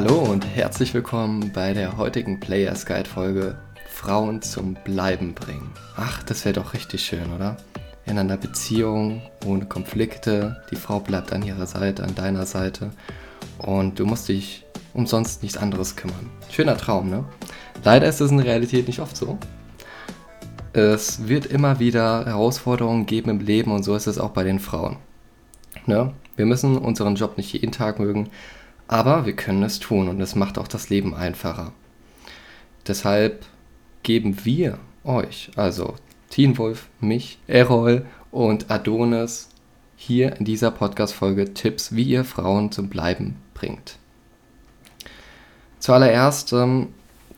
Hallo und herzlich willkommen bei der heutigen Players Guide Folge Frauen zum Bleiben bringen. Ach, das wäre doch richtig schön, oder? In einer Beziehung ohne Konflikte, die Frau bleibt an ihrer Seite, an deiner Seite und du musst dich umsonst nichts anderes kümmern. Schöner Traum, ne? Leider ist es in der Realität nicht oft so. Es wird immer wieder Herausforderungen geben im Leben und so ist es auch bei den Frauen. Ne? Wir müssen unseren Job nicht jeden Tag mögen, aber wir können es tun und es macht auch das Leben einfacher. Deshalb geben wir euch, also Teen Wolf, mich, Errol und Adonis, hier in dieser Podcast-Folge Tipps, wie ihr Frauen zum Bleiben bringt. Zuallererst, ähm,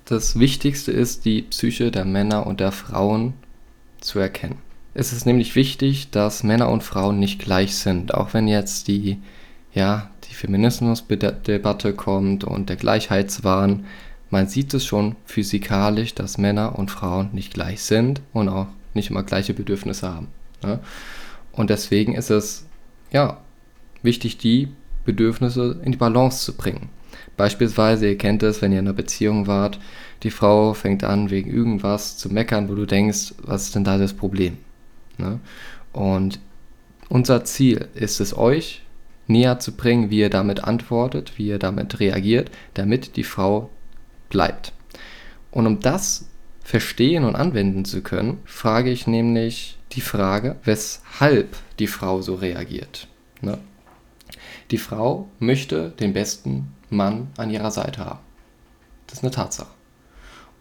das Wichtigste ist, die Psyche der Männer und der Frauen zu erkennen. Es ist nämlich wichtig, dass Männer und Frauen nicht gleich sind, auch wenn jetzt die, ja, die Feminismusdebatte kommt und der Gleichheitswahn. Man sieht es schon physikalisch, dass Männer und Frauen nicht gleich sind und auch nicht immer gleiche Bedürfnisse haben. Ne? Und deswegen ist es ja wichtig, die Bedürfnisse in die Balance zu bringen. Beispielsweise, ihr kennt es, wenn ihr in einer Beziehung wart, die Frau fängt an, wegen irgendwas zu meckern, wo du denkst, was ist denn da das Problem? Ne? Und unser Ziel ist es, euch näher zu bringen, wie ihr damit antwortet, wie ihr damit reagiert, damit die Frau bleibt. Und um das verstehen und anwenden zu können, frage ich nämlich die Frage, weshalb die Frau so reagiert. Ne? Die Frau möchte den besten Mann an ihrer Seite haben. Das ist eine Tatsache.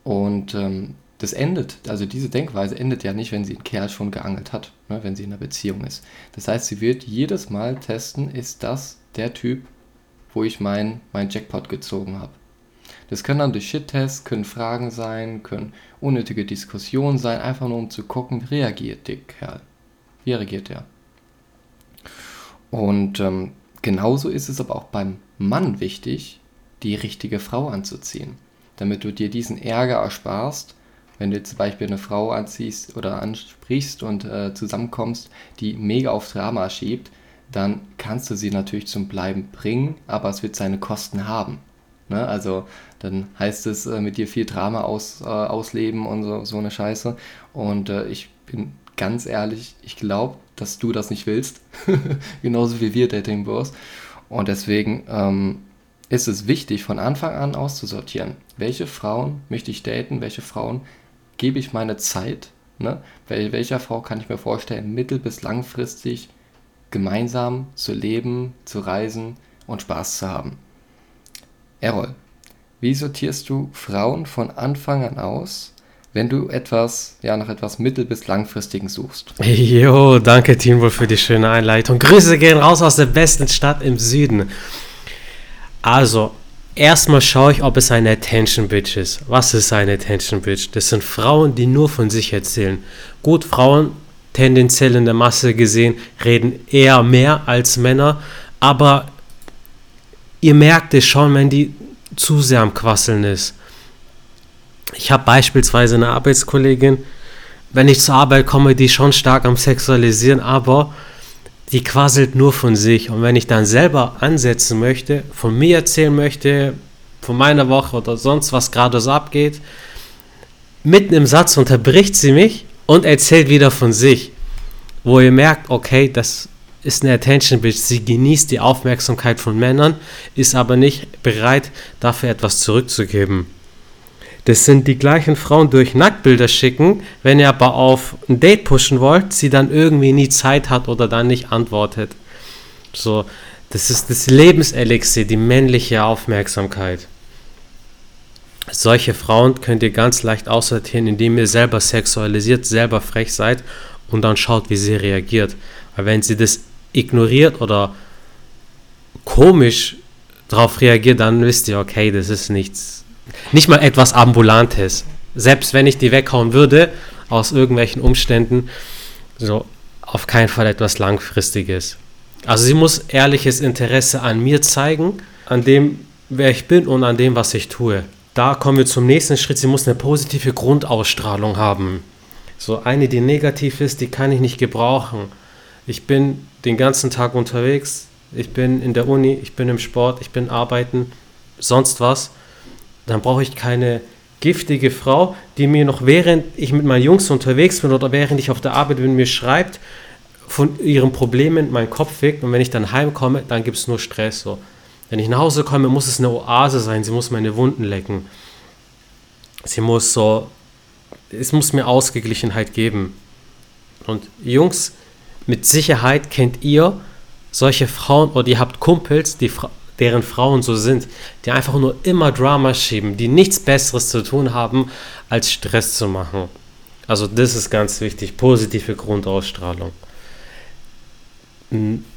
Und ähm, das endet, also diese Denkweise endet ja nicht, wenn sie einen Kerl schon geangelt hat, ne, wenn sie in einer Beziehung ist. Das heißt, sie wird jedes Mal testen, ist das der Typ, wo ich mein, mein Jackpot gezogen habe. Das können dann durch Shit-Tests, können Fragen sein, können unnötige Diskussionen sein, einfach nur um zu gucken, reagiert der Kerl. Wie reagiert der? Und ähm, genauso ist es aber auch beim Mann wichtig, die richtige Frau anzuziehen, damit du dir diesen Ärger ersparst, wenn du zum Beispiel eine Frau anziehst oder ansprichst und äh, zusammenkommst, die mega auf Drama schiebt, dann kannst du sie natürlich zum Bleiben bringen, aber es wird seine Kosten haben. Ne? Also dann heißt es äh, mit dir viel Drama aus, äh, ausleben und so, so eine Scheiße. Und äh, ich bin ganz ehrlich, ich glaube, dass du das nicht willst. Genauso wie wir Dating Bros. Und deswegen ähm, ist es wichtig, von Anfang an auszusortieren, welche Frauen möchte ich daten, welche Frauen gebe ich meine Zeit, ne? Wel welcher Frau kann ich mir vorstellen, mittel- bis langfristig gemeinsam zu leben, zu reisen und Spaß zu haben. Errol, wie sortierst du Frauen von Anfang an aus, wenn du etwas, ja, nach etwas mittel- bis langfristigen suchst? Jo, danke Teamwohl für die schöne Einleitung. Grüße gehen raus aus der besten Stadt im Süden. Also, erstmal schaue ich, ob es eine Attention Bitch ist. Was ist eine Attention Bitch? Das sind Frauen, die nur von sich erzählen. Gut, Frauen tendenziell in der Masse gesehen reden eher mehr als Männer, aber ihr merkt es schon, wenn die zu sehr am Quasseln ist. Ich habe beispielsweise eine Arbeitskollegin, wenn ich zur Arbeit komme, die schon stark am Sexualisieren, aber die quasselt nur von sich. Und wenn ich dann selber ansetzen möchte, von mir erzählen möchte, von meiner Woche oder sonst was gerade so abgeht, mitten im Satz unterbricht sie mich und erzählt wieder von sich. Wo ihr merkt, okay, das ist eine Attention Bitch. Sie genießt die Aufmerksamkeit von Männern, ist aber nicht bereit, dafür etwas zurückzugeben. Das sind die gleichen Frauen, die euch Nacktbilder schicken, wenn ihr aber auf ein Date pushen wollt, sie dann irgendwie nie Zeit hat oder dann nicht antwortet. So, das ist das Lebenselixier, die männliche Aufmerksamkeit. Solche Frauen könnt ihr ganz leicht aussortieren, indem ihr selber sexualisiert, selber frech seid und dann schaut, wie sie reagiert. Weil wenn sie das ignoriert oder komisch darauf reagiert, dann wisst ihr, okay, das ist nichts, nicht mal etwas Ambulantes. Selbst wenn ich die weghauen würde, aus irgendwelchen Umständen, so auf keinen Fall etwas Langfristiges. Also sie muss ehrliches Interesse an mir zeigen, an dem, wer ich bin und an dem, was ich tue. Da kommen wir zum nächsten Schritt. Sie muss eine positive Grundausstrahlung haben. So eine, die negativ ist, die kann ich nicht gebrauchen. Ich bin den ganzen Tag unterwegs, ich bin in der Uni, ich bin im Sport, ich bin arbeiten. sonst was, dann brauche ich keine giftige Frau, die mir noch während ich mit meinen Jungs unterwegs bin oder während ich auf der Arbeit bin, mir schreibt, von ihren Problemen meinen Kopf weckt und wenn ich dann heimkomme, dann gibt es nur Stress. So. Wenn ich nach Hause komme, muss es eine Oase sein, sie muss meine Wunden lecken. Sie muss so, es muss mir Ausgeglichenheit geben. Und Jungs, mit Sicherheit kennt ihr solche Frauen oder ihr habt Kumpels, die, deren Frauen so sind, die einfach nur immer Drama schieben, die nichts Besseres zu tun haben, als Stress zu machen. Also das ist ganz wichtig, positive Grundausstrahlung.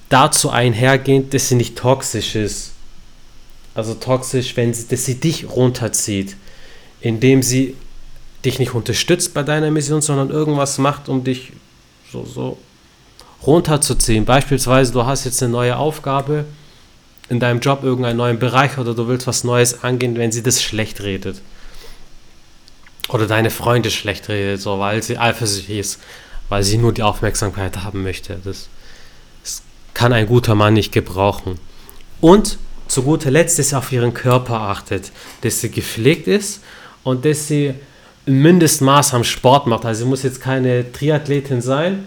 Dazu einhergehend, dass sie nicht toxisch ist. Also toxisch, wenn sie, dass sie dich runterzieht, indem sie dich nicht unterstützt bei deiner Mission, sondern irgendwas macht, um dich so, so runterzuziehen. Beispielsweise, du hast jetzt eine neue Aufgabe in deinem Job, irgendeinen neuen Bereich oder du willst was Neues angehen, wenn sie das schlecht redet. Oder deine Freunde schlecht redet, so, weil sie eifersüchtig ist, weil sie nur die Aufmerksamkeit haben möchte. Das, das kann ein guter Mann nicht gebrauchen. Und zu guter Letzt, dass sie auf ihren Körper achtet, dass sie gepflegt ist und dass sie ein Mindestmaß am Sport macht. Also sie muss jetzt keine Triathletin sein,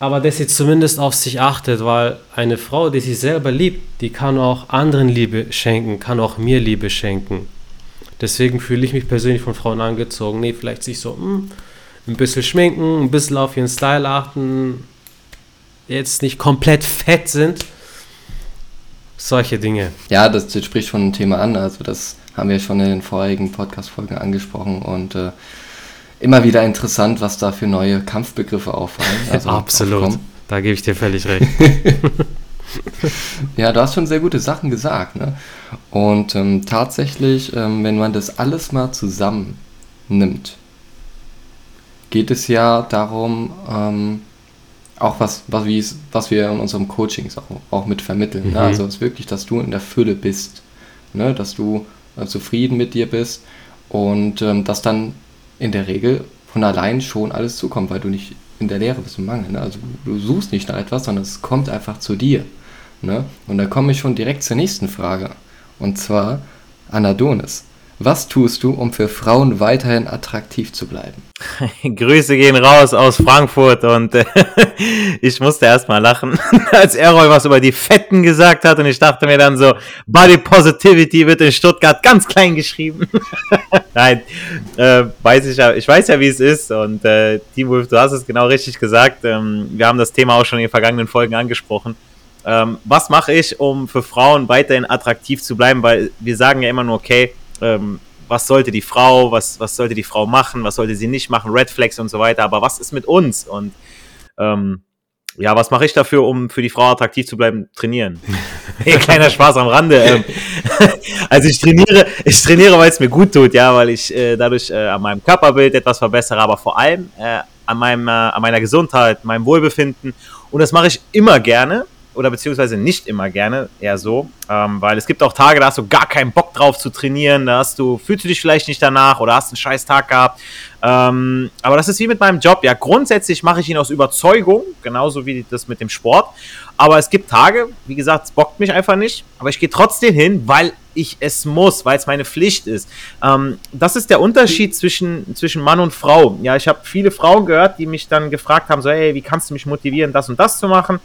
aber dass sie zumindest auf sich achtet, weil eine Frau, die sich selber liebt, die kann auch anderen Liebe schenken, kann auch mir Liebe schenken. Deswegen fühle ich mich persönlich von Frauen angezogen. Nee, vielleicht sich so mh, hm, ein bisschen schminken, ein bisschen auf ihren Style achten, jetzt nicht komplett fett sind. Solche Dinge. Ja, das, das spricht schon ein Thema an. Also das haben wir schon in den vorigen Podcast-Folgen angesprochen und äh, immer wieder interessant, was da für neue Kampfbegriffe auffallen. Also Absolut, aufkommen. da gebe ich dir völlig recht. ja, du hast schon sehr gute Sachen gesagt. Ne? Und ähm, tatsächlich, ähm, wenn man das alles mal zusammennimmt, geht es ja darum, ähm, auch was, was, was wir in unserem Coaching auch, auch mit vermitteln. Ne? Mhm. Ne? Also es ist wirklich, dass du in der Fülle bist, ne? dass du äh, zufrieden mit dir bist und ähm, dass dann in der Regel von allein schon alles zukommt, weil du nicht in der Lehre bist im Mangel. Ne? Also du suchst nicht nach etwas, sondern es kommt einfach zu dir. Ne? Und da komme ich schon direkt zur nächsten Frage. Und zwar Anadonis. Was tust du, um für Frauen weiterhin attraktiv zu bleiben? Grüße gehen raus aus Frankfurt und äh, ich musste erstmal lachen, als Errol was über die Fetten gesagt hat und ich dachte mir dann so, Body Positivity wird in Stuttgart ganz klein geschrieben. Nein, äh, weiß ich ja, ich weiß ja, wie es ist und äh, Team Wolf, du hast es genau richtig gesagt. Ähm, wir haben das Thema auch schon in den vergangenen Folgen angesprochen. Ähm, was mache ich, um für Frauen weiterhin attraktiv zu bleiben? Weil wir sagen ja immer nur, okay, ähm, was sollte die Frau, was, was sollte die Frau machen, was sollte sie nicht machen, Red Flags und so weiter, aber was ist mit uns? Und ähm, ja, was mache ich dafür, um für die Frau attraktiv zu bleiben? Trainieren. hey, kleiner Spaß am Rande. Ähm, also ich trainiere, ich trainiere, weil es mir gut tut, ja, weil ich äh, dadurch äh, an meinem Körperbild etwas verbessere, aber vor allem äh, an, meinem, äh, an meiner Gesundheit, meinem Wohlbefinden. Und das mache ich immer gerne oder beziehungsweise nicht immer gerne, eher so, ähm, weil es gibt auch Tage, da hast du gar keinen Bock drauf zu trainieren, da hast du, fühlst du dich vielleicht nicht danach oder hast einen scheiß Tag gehabt. Ähm, aber das ist wie mit meinem Job. Ja, grundsätzlich mache ich ihn aus Überzeugung, genauso wie das mit dem Sport. Aber es gibt Tage, wie gesagt, es bockt mich einfach nicht, aber ich gehe trotzdem hin, weil ich es muss, weil es meine Pflicht ist. Ähm, das ist der Unterschied zwischen, zwischen Mann und Frau. Ja, ich habe viele Frauen gehört, die mich dann gefragt haben, so, hey, wie kannst du mich motivieren, das und das zu machen?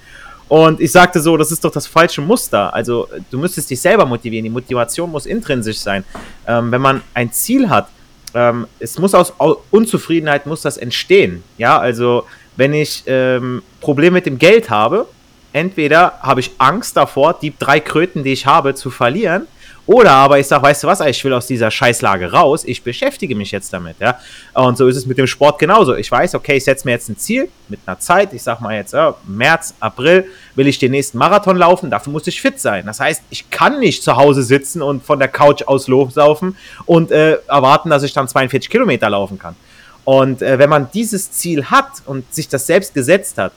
Und ich sagte so, das ist doch das falsche Muster. Also du müsstest dich selber motivieren. Die Motivation muss intrinsisch sein. Ähm, wenn man ein Ziel hat, ähm, es muss aus Unzufriedenheit muss das entstehen. Ja, also wenn ich ähm, Probleme mit dem Geld habe, entweder habe ich Angst davor, die drei Kröten, die ich habe, zu verlieren, oder aber ich sage, weißt du was, ich will aus dieser Scheißlage raus, ich beschäftige mich jetzt damit, ja. Und so ist es mit dem Sport genauso. Ich weiß, okay, ich setze mir jetzt ein Ziel mit einer Zeit, ich sag mal jetzt, ja, März, April will ich den nächsten Marathon laufen, dafür muss ich fit sein. Das heißt, ich kann nicht zu Hause sitzen und von der Couch aus loslaufen und äh, erwarten, dass ich dann 42 Kilometer laufen kann. Und äh, wenn man dieses Ziel hat und sich das selbst gesetzt hat,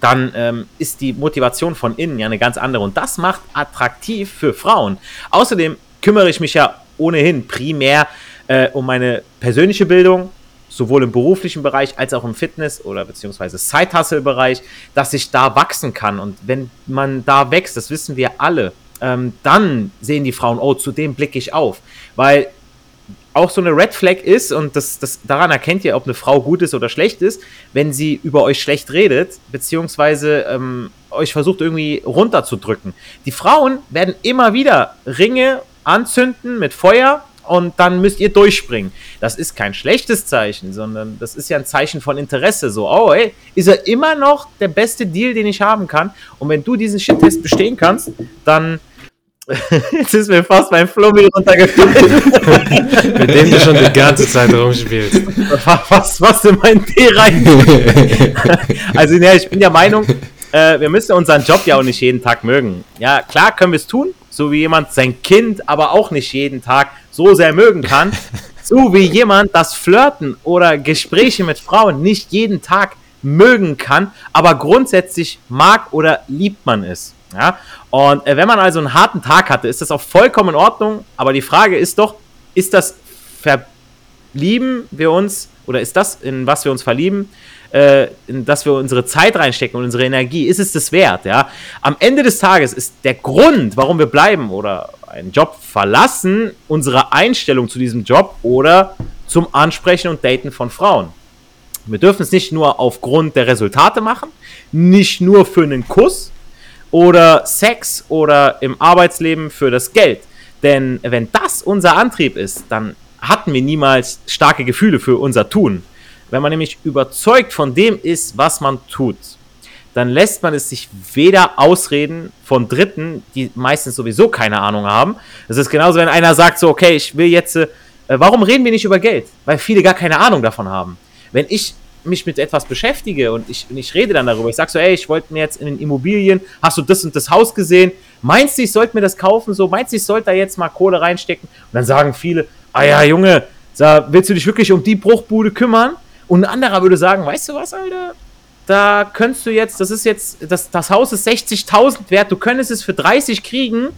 dann ähm, ist die Motivation von innen ja eine ganz andere. Und das macht attraktiv für Frauen. Außerdem kümmere ich mich ja ohnehin primär äh, um meine persönliche Bildung, sowohl im beruflichen Bereich als auch im Fitness- oder beziehungsweise Side-Hustle-Bereich, dass ich da wachsen kann. Und wenn man da wächst, das wissen wir alle, ähm, dann sehen die Frauen, oh, zu dem blicke ich auf. Weil auch so eine Red Flag ist, und das, das, daran erkennt ihr, ob eine Frau gut ist oder schlecht ist, wenn sie über euch schlecht redet, beziehungsweise ähm, euch versucht irgendwie runterzudrücken. Die Frauen werden immer wieder Ringe anzünden mit Feuer und dann müsst ihr durchspringen. Das ist kein schlechtes Zeichen, sondern das ist ja ein Zeichen von Interesse. So, oh, ey, ist er immer noch der beste Deal, den ich haben kann? Und wenn du diesen Shit-Test bestehen kannst, dann. Jetzt ist mir fast mein Flummi runtergefallen. Mit dem du schon die ganze Zeit rumspielst. Was, was in mein Tee rein? also, ja, ich bin der Meinung, äh, wir müssen unseren Job ja auch nicht jeden Tag mögen. Ja, klar können wir es tun, so wie jemand sein Kind aber auch nicht jeden Tag so sehr mögen kann, so wie jemand das Flirten oder Gespräche mit Frauen nicht jeden Tag mögen kann, aber grundsätzlich mag oder liebt man es. Ja? Und äh, wenn man also einen harten Tag hatte, ist das auch vollkommen in Ordnung, aber die Frage ist doch, ist das verlieben wir uns oder ist das, in was wir uns verlieben, äh, in das wir unsere Zeit reinstecken und unsere Energie, ist es das wert? Ja? Am Ende des Tages ist der Grund, warum wir bleiben oder einen Job verlassen, unsere Einstellung zu diesem Job oder zum Ansprechen und Daten von Frauen. Wir dürfen es nicht nur aufgrund der Resultate machen, nicht nur für einen Kuss oder Sex oder im Arbeitsleben für das Geld. Denn wenn das unser Antrieb ist, dann hatten wir niemals starke Gefühle für unser Tun. Wenn man nämlich überzeugt von dem ist, was man tut, dann lässt man es sich weder ausreden von Dritten, die meistens sowieso keine Ahnung haben. Das ist genauso, wenn einer sagt so, okay, ich will jetzt, äh, warum reden wir nicht über Geld? Weil viele gar keine Ahnung davon haben. Wenn ich mich mit etwas beschäftige und ich, und ich rede dann darüber, ich sage so, ey, ich wollte mir jetzt in den Immobilien, hast du das und das Haus gesehen? Meinst du, ich sollte mir das kaufen? So, meinst du, ich sollte da jetzt mal Kohle reinstecken? Und dann sagen viele, ah ja, Junge, willst du dich wirklich um die Bruchbude kümmern? Und ein anderer würde sagen, weißt du was, Alter? Da könntest du jetzt, das ist jetzt, das, das Haus ist 60.000 wert, du könntest es für 30 kriegen,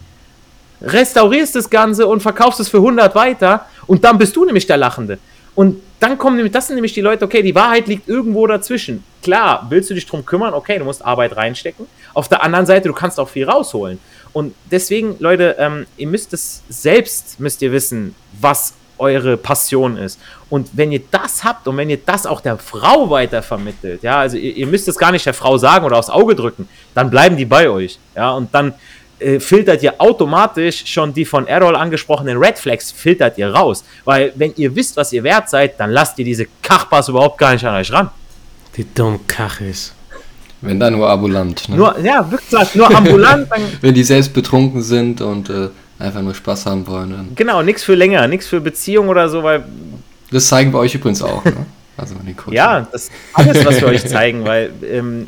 restaurierst das Ganze und verkaufst es für 100 weiter und dann bist du nämlich der Lachende. Und dann kommen nämlich, das sind nämlich die Leute, okay, die Wahrheit liegt irgendwo dazwischen. Klar, willst du dich drum kümmern, okay, du musst Arbeit reinstecken. Auf der anderen Seite, du kannst auch viel rausholen. Und deswegen, Leute, ähm, ihr müsst es selbst, müsst ihr wissen, was eure Passion ist. Und wenn ihr das habt und wenn ihr das auch der Frau weitervermittelt, ja, also ihr, ihr müsst es gar nicht der Frau sagen oder aufs Auge drücken, dann bleiben die bei euch, ja, und dann äh, filtert ihr automatisch schon die von Errol angesprochenen Red Flags, filtert ihr raus. Weil wenn ihr wisst, was ihr wert seid, dann lasst ihr diese Kachbars überhaupt gar nicht an euch ran. Die dummen Kachis. Wenn dann nur ambulant. Ne? Nur, ja, wirklich, nur ambulant. wenn die selbst betrunken sind und äh, einfach nur Spaß haben wollen. Dann. Genau, nichts für länger, nichts für Beziehung oder so, weil. Das zeigen wir euch übrigens auch, ne? Also ja, das ist alles, was wir euch zeigen, weil ähm,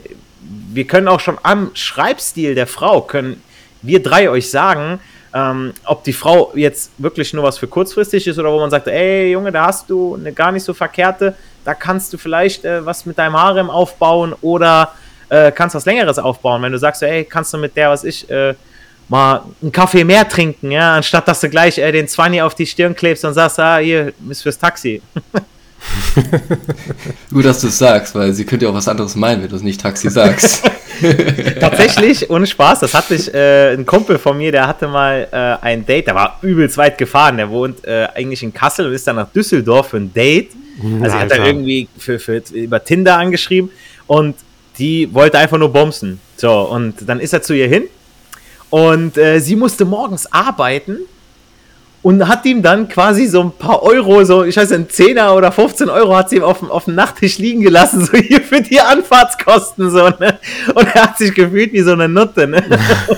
wir können auch schon am Schreibstil der Frau, können wir drei euch sagen, ähm, ob die Frau jetzt wirklich nur was für kurzfristig ist oder wo man sagt, ey Junge, da hast du eine gar nicht so verkehrte, da kannst du vielleicht äh, was mit deinem Harem aufbauen oder äh, kannst was Längeres aufbauen. Wenn du sagst, ey, kannst du mit der, was ich, äh, mal einen Kaffee mehr trinken, ja, anstatt dass du gleich äh, den 20 auf die Stirn klebst und sagst, ah, hier ist fürs Taxi. Gut, dass du es sagst, weil sie könnte ja auch was anderes meinen, wenn du es nicht Taxi sagst. Tatsächlich, ohne Spaß, das hatte ich, äh, ein Kumpel von mir, der hatte mal äh, ein Date, der war übelst weit gefahren, der wohnt äh, eigentlich in Kassel und ist dann nach Düsseldorf für ein Date. Also er hat er irgendwie für, für, über Tinder angeschrieben und die wollte einfach nur bumsen. So, und dann ist er zu ihr hin und äh, sie musste morgens arbeiten und hat ihm dann quasi so ein paar Euro, so, ich weiß nicht, 10er oder 15 Euro hat sie ihm auf, auf dem Nachttisch liegen gelassen, so hier für die Anfahrtskosten, so, ne? Und er hat sich gefühlt wie so eine Nutte, ne?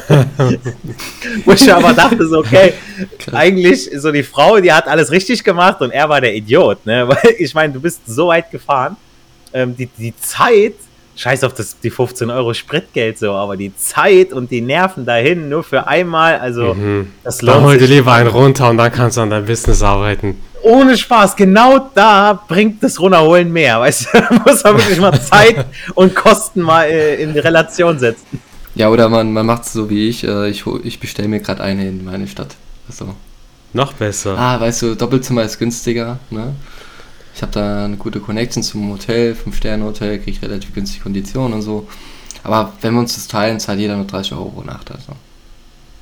Wo ich aber dachte, so, okay, eigentlich so die Frau, die hat alles richtig gemacht und er war der Idiot, ne? Weil ich meine, du bist so weit gefahren, ähm, die, die Zeit, scheiß auf das, die 15 Euro Spritgeld so, aber die Zeit und die Nerven dahin nur für einmal, also mhm. das lohnt Dann hol dir lieber einen runter und dann kannst du an deinem Business arbeiten. Ohne Spaß, genau da bringt das Runterholen mehr, weißt du, da muss man wirklich mal Zeit und Kosten mal äh, in Relation setzen. Ja, oder man, man macht es so wie ich, äh, ich, ich bestelle mir gerade eine in meine Stadt. Also. Noch besser. Ah, weißt du, Doppelzimmer ist günstiger, ne? Ich habe da eine gute Connection zum Hotel, 5-Sterne-Hotel, kriege relativ günstige Konditionen und so. Aber wenn wir uns das teilen, zahlt jeder nur 30 Euro pro Nacht. Also.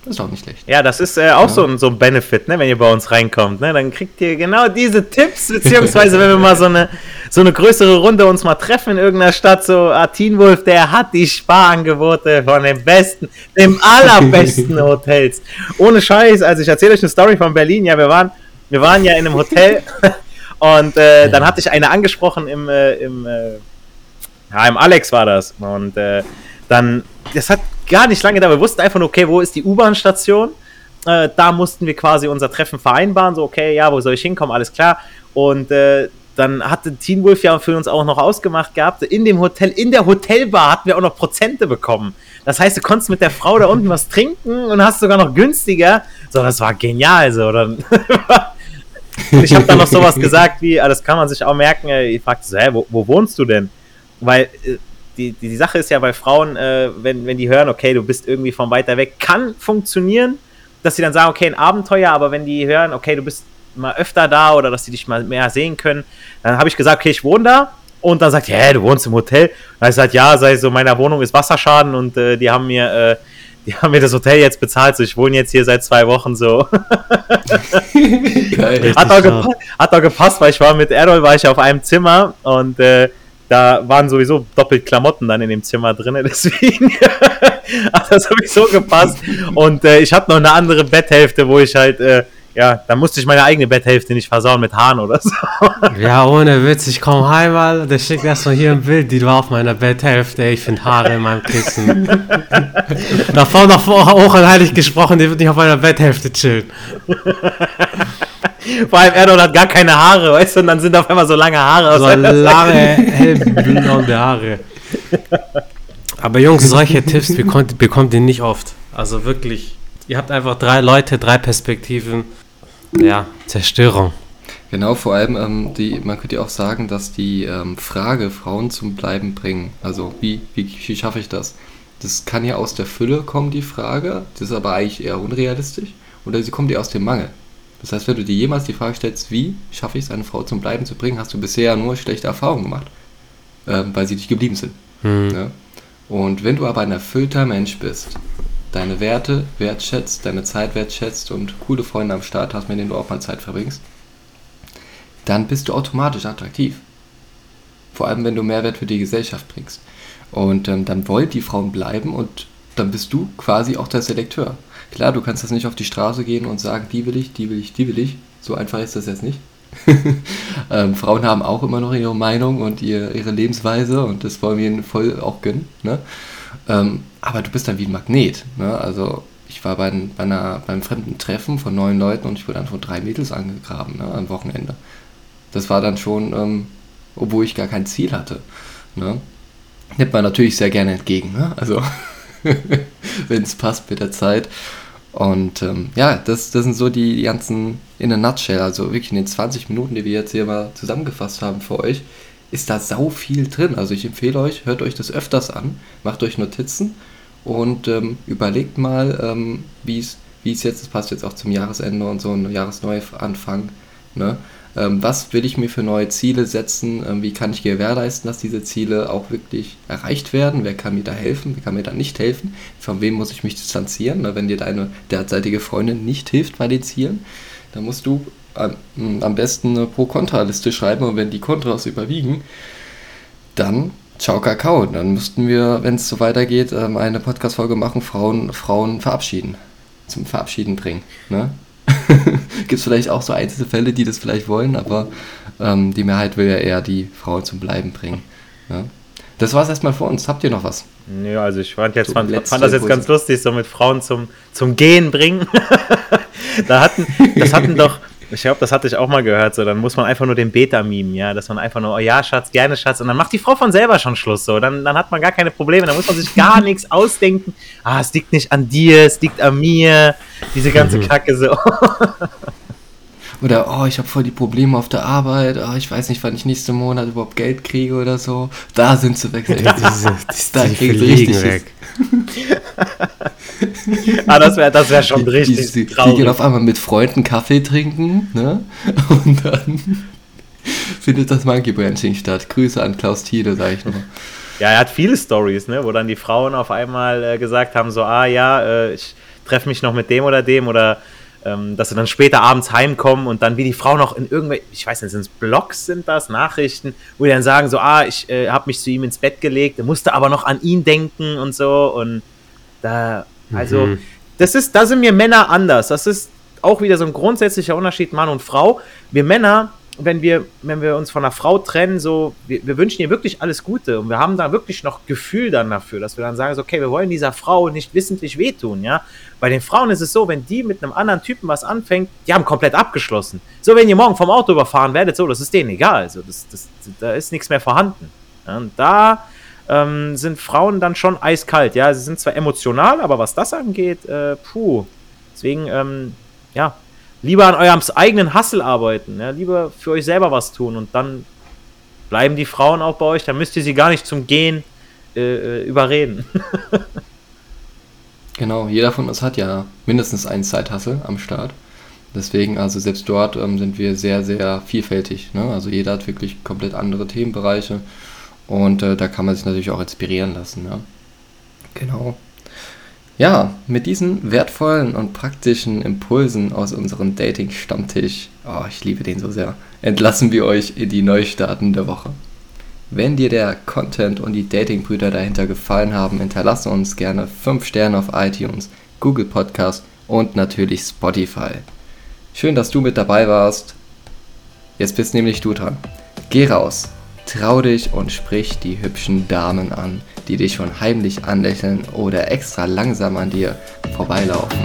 Das ist auch nicht schlecht. Ja, das ist äh, auch ja. so, ein, so ein Benefit, ne, wenn ihr bei uns reinkommt. Ne? Dann kriegt ihr genau diese Tipps, beziehungsweise wenn wir mal so eine, so eine größere Runde uns mal treffen in irgendeiner Stadt, so ah, Teen Wolf, der hat die Sparangebote von den besten, dem allerbesten Hotels. Ohne Scheiß, also ich erzähle euch eine Story von Berlin. Ja, wir waren, wir waren ja in einem Hotel und äh, dann hatte ich eine angesprochen im, äh, im, äh, ja, im Alex war das. Und äh, dann, das hat gar nicht lange da. Wir wussten einfach nur, okay, wo ist die U-Bahn-Station? Äh, da mussten wir quasi unser Treffen vereinbaren. So, okay, ja, wo soll ich hinkommen? Alles klar. Und äh, dann hatte Teen Wolf ja für uns auch noch ausgemacht gehabt. In dem Hotel, in der Hotelbar hatten wir auch noch Prozente bekommen. Das heißt, du konntest mit der Frau da unten was trinken und hast sogar noch günstiger. So, das war genial. So, dann ich habe dann noch sowas gesagt wie, ah, das kann man sich auch merken. Ich fragte so, hä, wo, wo wohnst du denn? Weil äh, die, die, die Sache ist ja bei Frauen, äh, wenn, wenn die hören, okay, du bist irgendwie von weiter weg, kann funktionieren, dass sie dann sagen, okay, ein Abenteuer, aber wenn die hören, okay, du bist mal öfter da oder dass sie dich mal mehr sehen können, dann habe ich gesagt, okay, ich wohne da. Und dann sagt, ja, hey, du wohnst im Hotel. Und dann habe ich gesagt, ja, sei so, meiner Wohnung ist Wasserschaden und äh, die haben mir, äh, die haben mir das Hotel jetzt bezahlt. So, ich wohne jetzt hier seit zwei Wochen so. Geil, hat, auch gepasst, hat auch gepasst, weil ich war mit Errol, war ich auf einem Zimmer und äh, da waren sowieso doppelt Klamotten dann in dem Zimmer drin, deswegen hat das sowieso gepasst. Und äh, ich hatte noch eine andere Betthälfte, wo ich halt, äh, ja, da musste ich meine eigene Betthälfte nicht versauen mit Haaren oder so. Ja, ohne Witz, ich komme heim, mal, der schickt erstmal hier ein Bild, die war auf meiner Betthälfte, ich finde Haare in meinem Kissen. Davor noch hoch und heilig gesprochen, die wird nicht auf meiner Betthälfte chillen. Vor allem Erdogan hat gar keine Haare, weißt du, und dann sind auf einmal so lange Haare. So lange, hellblonde Haare. Aber Jungs, solche Tipps bekommt, bekommt ihr nicht oft. Also wirklich, ihr habt einfach drei Leute, drei Perspektiven. Ja, Zerstörung. Genau, vor allem, ähm, die, man könnte ja auch sagen, dass die ähm, Frage Frauen zum Bleiben bringen. Also, wie, wie, wie schaffe ich das? Das kann ja aus der Fülle kommen, die Frage. Das ist aber eigentlich eher unrealistisch. Oder sie kommt ja aus dem Mangel. Das heißt, wenn du dir jemals die Frage stellst, wie schaffe ich es, eine Frau zum Bleiben zu bringen, hast du bisher nur schlechte Erfahrungen gemacht, ähm, weil sie nicht geblieben sind. Mhm. Ja? Und wenn du aber ein erfüllter Mensch bist, deine Werte wertschätzt, deine Zeit wertschätzt und coole Freunde am Start hast, mit denen du auch mal Zeit verbringst, dann bist du automatisch attraktiv. Vor allem, wenn du Mehrwert für die Gesellschaft bringst. Und ähm, dann wollen die Frauen bleiben und dann bist du quasi auch der Selekteur. Klar, du kannst das nicht auf die Straße gehen und sagen, die will ich, die will ich, die will ich. So einfach ist das jetzt nicht. ähm, Frauen haben auch immer noch ihre Meinung und ihr, ihre Lebensweise und das wollen wir ihnen voll auch gönnen. Ne? Ähm, aber du bist dann wie ein Magnet. Ne? Also ich war bei, bei einer, beim fremden Treffen von neun Leuten und ich wurde dann von drei Mädels angegraben ne, am Wochenende. Das war dann schon, ähm, obwohl ich gar kein Ziel hatte. Ne? Nimmt man natürlich sehr gerne entgegen. Ne? Also wenn es passt mit der Zeit. Und ähm, ja, das, das sind so die, ganzen in a nutshell, also wirklich in den 20 Minuten, die wir jetzt hier mal zusammengefasst haben für euch, ist da sau viel drin. Also ich empfehle euch, hört euch das öfters an, macht euch Notizen und ähm, überlegt mal, ähm, wie es jetzt, das passt jetzt auch zum Jahresende und so ein Jahresneuanfang, ne? Ähm, was will ich mir für neue Ziele setzen? Ähm, wie kann ich gewährleisten, dass diese Ziele auch wirklich erreicht werden? Wer kann mir da helfen? Wer kann mir da nicht helfen? Von wem muss ich mich distanzieren? wenn dir deine derzeitige Freundin nicht hilft bei den Zielen, dann musst du am besten eine Pro-Kontra-Liste schreiben und wenn die Kontras überwiegen, dann ciao Kakao. Dann müssten wir, wenn es so weitergeht, ähm, eine Podcast-Folge machen, Frauen, Frauen verabschieden. Zum Verabschieden bringen. Ne? Gibt es vielleicht auch so einzelne Fälle, die das vielleicht wollen, aber ähm, die Mehrheit will ja eher die Frauen zum Bleiben bringen. Ja? Das war es erstmal vor uns. Habt ihr noch was? Ja, also ich fand, jetzt, fand, fand das jetzt ganz lustig, so mit Frauen zum, zum Gehen bringen. da hatten, das hatten doch, ich glaube, das hatte ich auch mal gehört, so, dann muss man einfach nur den Beta mimen, ja, dass man einfach nur, oh ja, Schatz, gerne, Schatz, und dann macht die Frau von selber schon Schluss, so, dann, dann hat man gar keine Probleme, dann muss man sich gar nichts ausdenken, ah, es liegt nicht an dir, es liegt an mir, diese ganze mhm. Kacke, so. Oder, oh, ich habe voll die Probleme auf der Arbeit, oh, ich weiß nicht, wann ich nächsten Monat überhaupt Geld kriege oder so. Da sind sie weg. Ja, diese, diese, da kriegen sie richtig weg. Ah, das wäre das wär schon richtig die, die, die, gehen auf einmal mit Freunden Kaffee trinken, ne? Und dann findet das Monkey Branching statt. Grüße an Klaus Thiele, sag ich nur. Ja, er hat viele Stories, ne, wo dann die Frauen auf einmal äh, gesagt haben, so, ah ja, äh, ich treffe mich noch mit dem oder dem oder ähm, dass sie dann später abends heimkommen und dann wie die Frau noch in irgendwelche, ich weiß nicht, sind es Blogs, sind das, Nachrichten, wo die dann sagen so, ah, ich äh, habe mich zu ihm ins Bett gelegt, musste aber noch an ihn denken und so und da, also, mhm. das ist, da sind wir Männer anders, das ist auch wieder so ein grundsätzlicher Unterschied Mann und Frau. Wir Männer, wenn wir, wenn wir uns von einer Frau trennen, so, wir, wir, wünschen ihr wirklich alles Gute und wir haben da wirklich noch Gefühl dann dafür, dass wir dann sagen, so, okay, wir wollen dieser Frau nicht wissentlich wehtun, ja. Bei den Frauen ist es so, wenn die mit einem anderen Typen was anfängt, die haben komplett abgeschlossen. So, wenn ihr morgen vom Auto überfahren werdet, so, das ist denen egal, so, das, das, da ist nichts mehr vorhanden. Ja? Und da ähm, sind Frauen dann schon eiskalt, ja. Sie sind zwar emotional, aber was das angeht, äh, puh. Deswegen, ähm, ja, lieber an eurem eigenen Hassel arbeiten, ja, lieber für euch selber was tun und dann bleiben die Frauen auch bei euch, dann müsst ihr sie gar nicht zum Gehen äh, äh überreden. genau, jeder von uns hat ja mindestens einen Zeithassel am Start. Deswegen, also selbst dort ähm, sind wir sehr, sehr vielfältig. Ne? Also jeder hat wirklich komplett andere Themenbereiche und äh, da kann man sich natürlich auch inspirieren lassen. Ja? Genau. Ja, mit diesen wertvollen und praktischen Impulsen aus unserem Dating-Stammtisch, oh, ich liebe den so sehr, entlassen wir euch in die Neustarten der Woche. Wenn dir der Content und die Dating-Brüder dahinter gefallen haben, hinterlasse uns gerne 5 Sterne auf iTunes, Google Podcast und natürlich Spotify. Schön, dass du mit dabei warst. Jetzt bist nämlich du dran. Geh raus, trau dich und sprich die hübschen Damen an die dich schon heimlich anlächeln oder extra langsam an dir vorbeilaufen.